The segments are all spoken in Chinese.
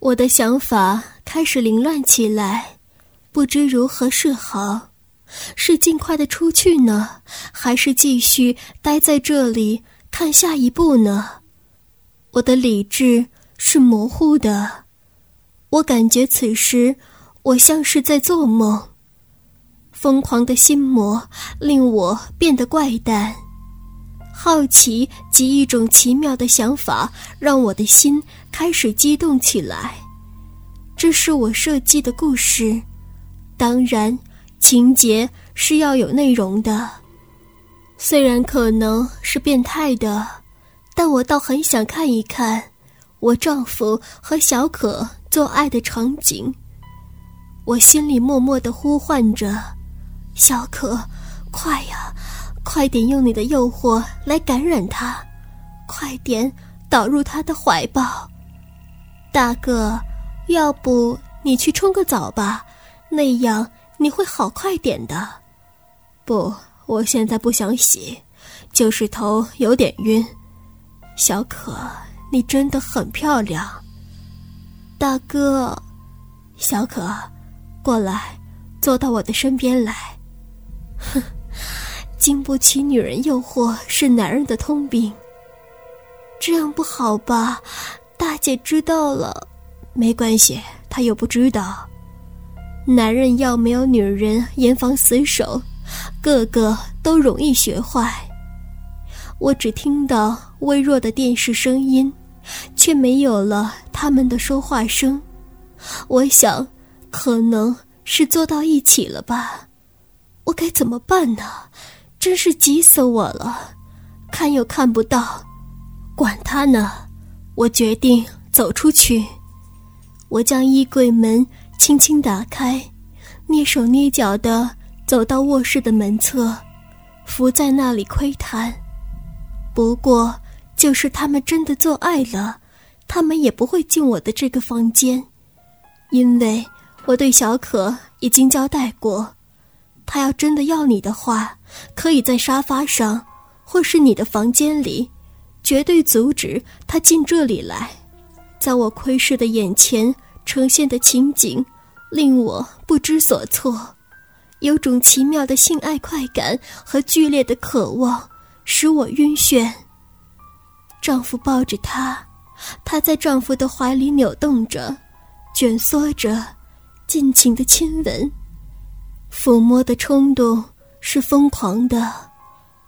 我的想法开始凌乱起来，不知如何是好。是尽快的出去呢，还是继续待在这里看下一步呢？我的理智是模糊的，我感觉此时我像是在做梦。疯狂的心魔令我变得怪诞，好奇及一种奇妙的想法让我的心开始激动起来。这是我设计的故事，当然。情节是要有内容的，虽然可能是变态的，但我倒很想看一看我丈夫和小可做爱的场景。我心里默默的呼唤着：“小可，快呀，快点用你的诱惑来感染他，快点导入他的怀抱。”大哥，要不你去冲个澡吧，那样。你会好快点的，不，我现在不想洗，就是头有点晕。小可，你真的很漂亮。大哥，小可，过来，坐到我的身边来。哼，经不起女人诱惑是男人的通病。这样不好吧？大姐知道了，没关系，她又不知道。男人要没有女人严防死守，个个都容易学坏。我只听到微弱的电视声音，却没有了他们的说话声。我想，可能是坐到一起了吧。我该怎么办呢？真是急死我了！看又看不到，管他呢！我决定走出去。我将衣柜门。轻轻打开，蹑手蹑脚的走到卧室的门侧，伏在那里窥探。不过，就是他们真的做爱了，他们也不会进我的这个房间，因为我对小可已经交代过，他要真的要你的话，可以在沙发上，或是你的房间里，绝对阻止他进这里来。在我窥视的眼前呈现的情景。令我不知所措，有种奇妙的性爱快感和剧烈的渴望，使我晕眩。丈夫抱着她，她在丈夫的怀里扭动着，卷缩着，尽情的亲吻。抚摸的冲动是疯狂的，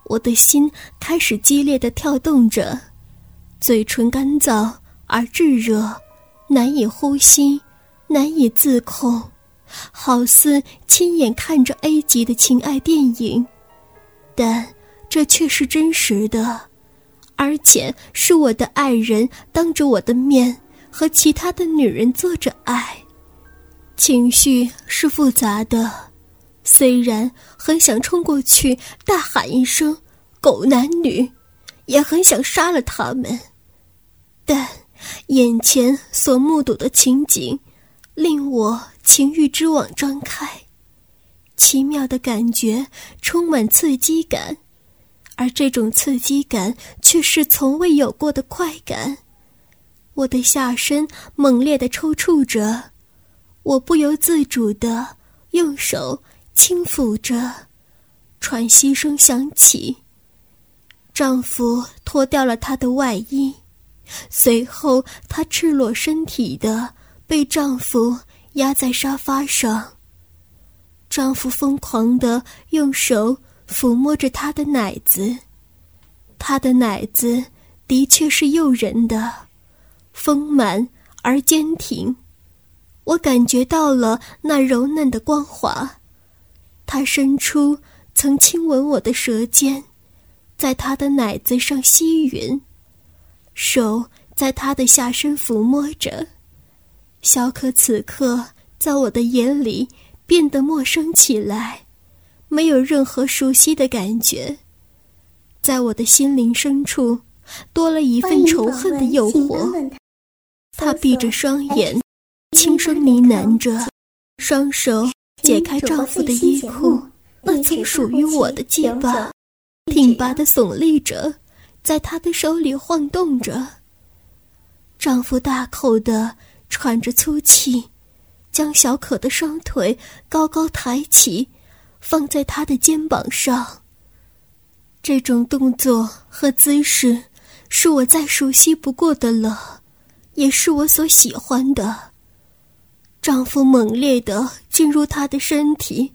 我的心开始激烈的跳动着，嘴唇干燥而炙热，难以呼吸。难以自控，好似亲眼看着 A 级的情爱电影，但这却是真实的，而且是我的爱人当着我的面和其他的女人做着爱，情绪是复杂的，虽然很想冲过去大喊一声“狗男女”，也很想杀了他们，但眼前所目睹的情景。令我情欲之网张开，奇妙的感觉充满刺激感，而这种刺激感却是从未有过的快感。我的下身猛烈的抽搐着，我不由自主的用手轻抚着，喘息声响起。丈夫脱掉了她的外衣，随后她赤裸身体的。被丈夫压在沙发上。丈夫疯狂地用手抚摸着她的奶子，她的奶子的确是诱人的，丰满而坚挺。我感觉到了那柔嫩的光滑。他伸出曾亲吻我的舌尖，在他的奶子上吸吮，手在他的下身抚摸着。小可此刻在我的眼里变得陌生起来，没有任何熟悉的感觉，在我的心灵深处多了一份仇恨的诱惑。他闭着双眼，轻声呢喃着，双手解开丈夫的衣裤，那曾属于我的鸡巴，挺拔的耸立着，在他的手里晃动着。丈夫大口的。喘着粗气，将小可的双腿高高抬起，放在他的肩膀上。这种动作和姿势，是我再熟悉不过的了，也是我所喜欢的。丈夫猛烈地进入她的身体，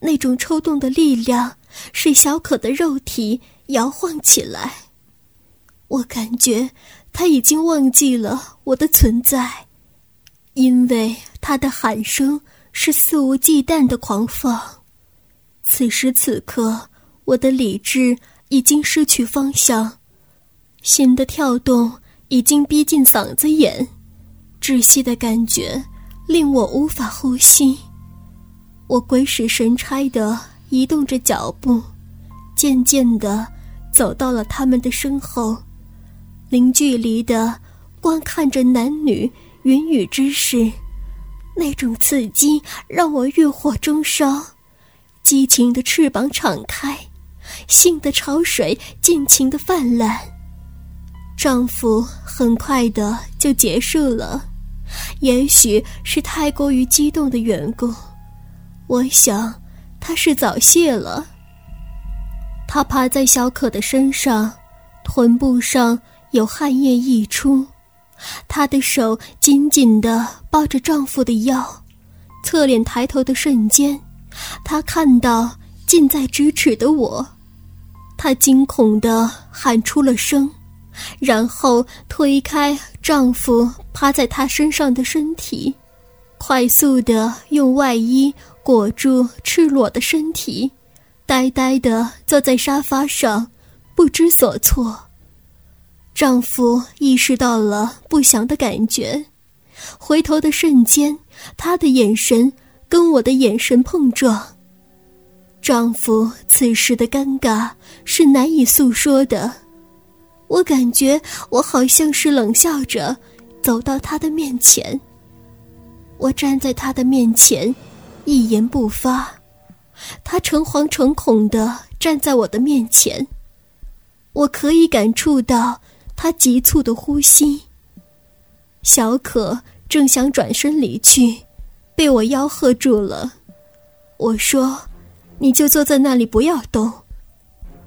那种抽动的力量使小可的肉体摇晃起来。我感觉他已经忘记了我的存在，因为他的喊声是肆无忌惮的狂放。此时此刻，我的理智已经失去方向，心的跳动已经逼近嗓子眼，窒息的感觉。令我无法呼吸，我鬼使神差地移动着脚步，渐渐地走到了他们的身后，零距离地观看着男女云雨之事。那种刺激让我欲火中烧，激情的翅膀敞开，性的潮水尽情地泛滥。丈夫很快的就结束了。也许是太过于激动的缘故，我想他是早泄了。他趴在小可的身上，臀部上有汗液溢出，她的手紧紧地抱着丈夫的腰，侧脸抬头的瞬间，她看到近在咫尺的我，她惊恐地喊出了声。然后推开丈夫趴在她身上的身体，快速地用外衣裹住赤裸的身体，呆呆地坐在沙发上，不知所措。丈夫意识到了不祥的感觉，回头的瞬间，他的眼神跟我的眼神碰撞。丈夫此时的尴尬是难以诉说的。我感觉我好像是冷笑着走到他的面前。我站在他的面前，一言不发。他诚惶诚恐地站在我的面前。我可以感触到他急促的呼吸。小可正想转身离去，被我吆喝住了。我说：“你就坐在那里，不要动。”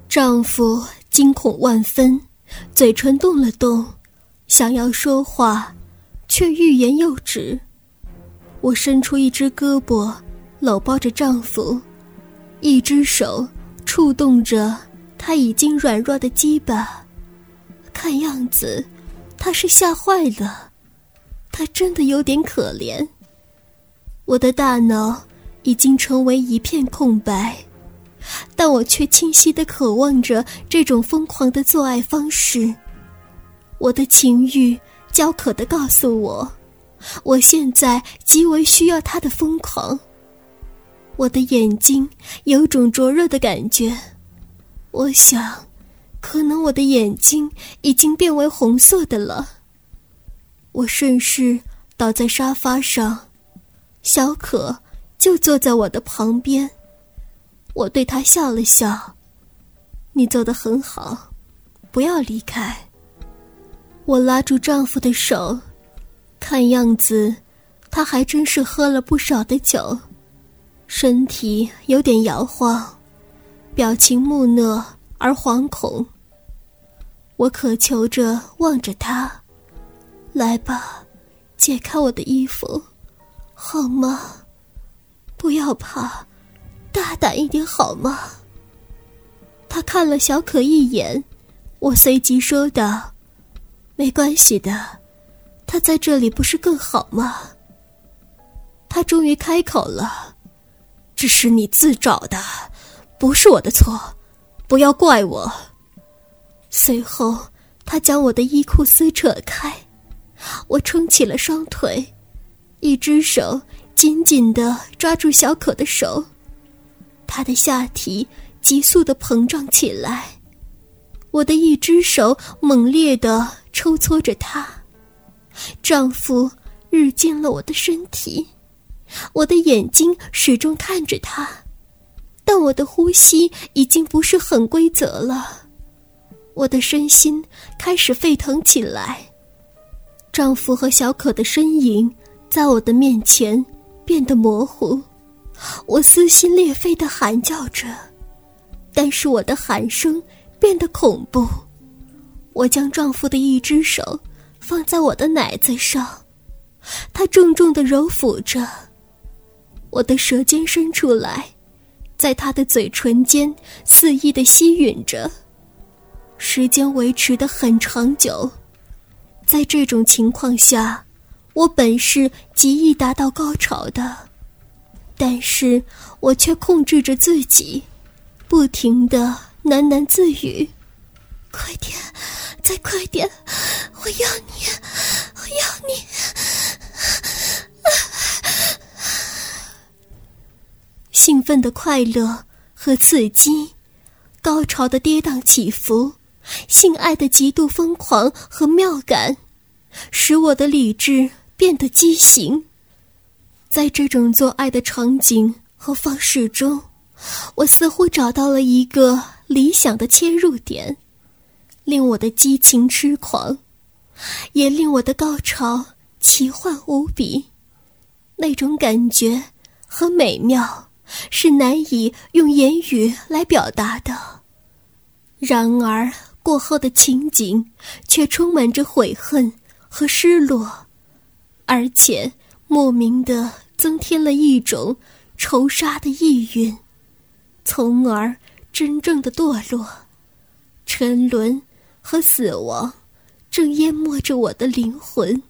丈夫惊恐万分。嘴唇动了动，想要说话，却欲言又止。我伸出一只胳膊，搂抱着丈夫，一只手触动着他已经软弱的鸡巴。看样子，他是吓坏了，他真的有点可怜。我的大脑已经成为一片空白。但我却清晰地渴望着这种疯狂的做爱方式。我的情欲焦渴地告诉我，我现在极为需要他的疯狂。我的眼睛有种灼热的感觉，我想，可能我的眼睛已经变为红色的了。我顺势倒在沙发上，小可就坐在我的旁边。我对他笑了笑，你做的很好，不要离开。我拉住丈夫的手，看样子他还真是喝了不少的酒，身体有点摇晃，表情木讷而惶恐。我渴求着望着他，来吧，解开我的衣服，好吗？不要怕。大胆一点好吗？他看了小可一眼，我随即说道：“没关系的，他在这里不是更好吗？”他终于开口了：“这是你自找的，不是我的错，不要怪我。”随后，他将我的衣裤撕扯开，我撑起了双腿，一只手紧紧的抓住小可的手。她的下体急速的膨胀起来，我的一只手猛烈的抽搓着她，丈夫日进了我的身体，我的眼睛始终看着他，但我的呼吸已经不是很规则了，我的身心开始沸腾起来，丈夫和小可的身影在我的面前变得模糊，我撕心裂肺的喊叫着，但是我的喊声变得恐怖。我将丈夫的一只手放在我的奶子上，他重重的揉抚着，我的舌尖伸出来，在他的嘴唇间肆意的吸吮着，时间维持的很长久。在这种情况下，我本是极易达到高潮的，但是我却控制着自己，不停的喃喃自语：“快点，再快点，我要你，我要你！”兴奋的快乐和刺激，高潮的跌宕起伏。性爱的极度疯狂和妙感，使我的理智变得畸形。在这种做爱的场景和方式中，我似乎找到了一个理想的切入点，令我的激情痴狂，也令我的高潮奇幻无比。那种感觉和美妙，是难以用言语来表达的。然而。过后的情景，却充满着悔恨和失落，而且莫名的增添了一种仇杀的意蕴，从而真正的堕落、沉沦和死亡，正淹没着我的灵魂。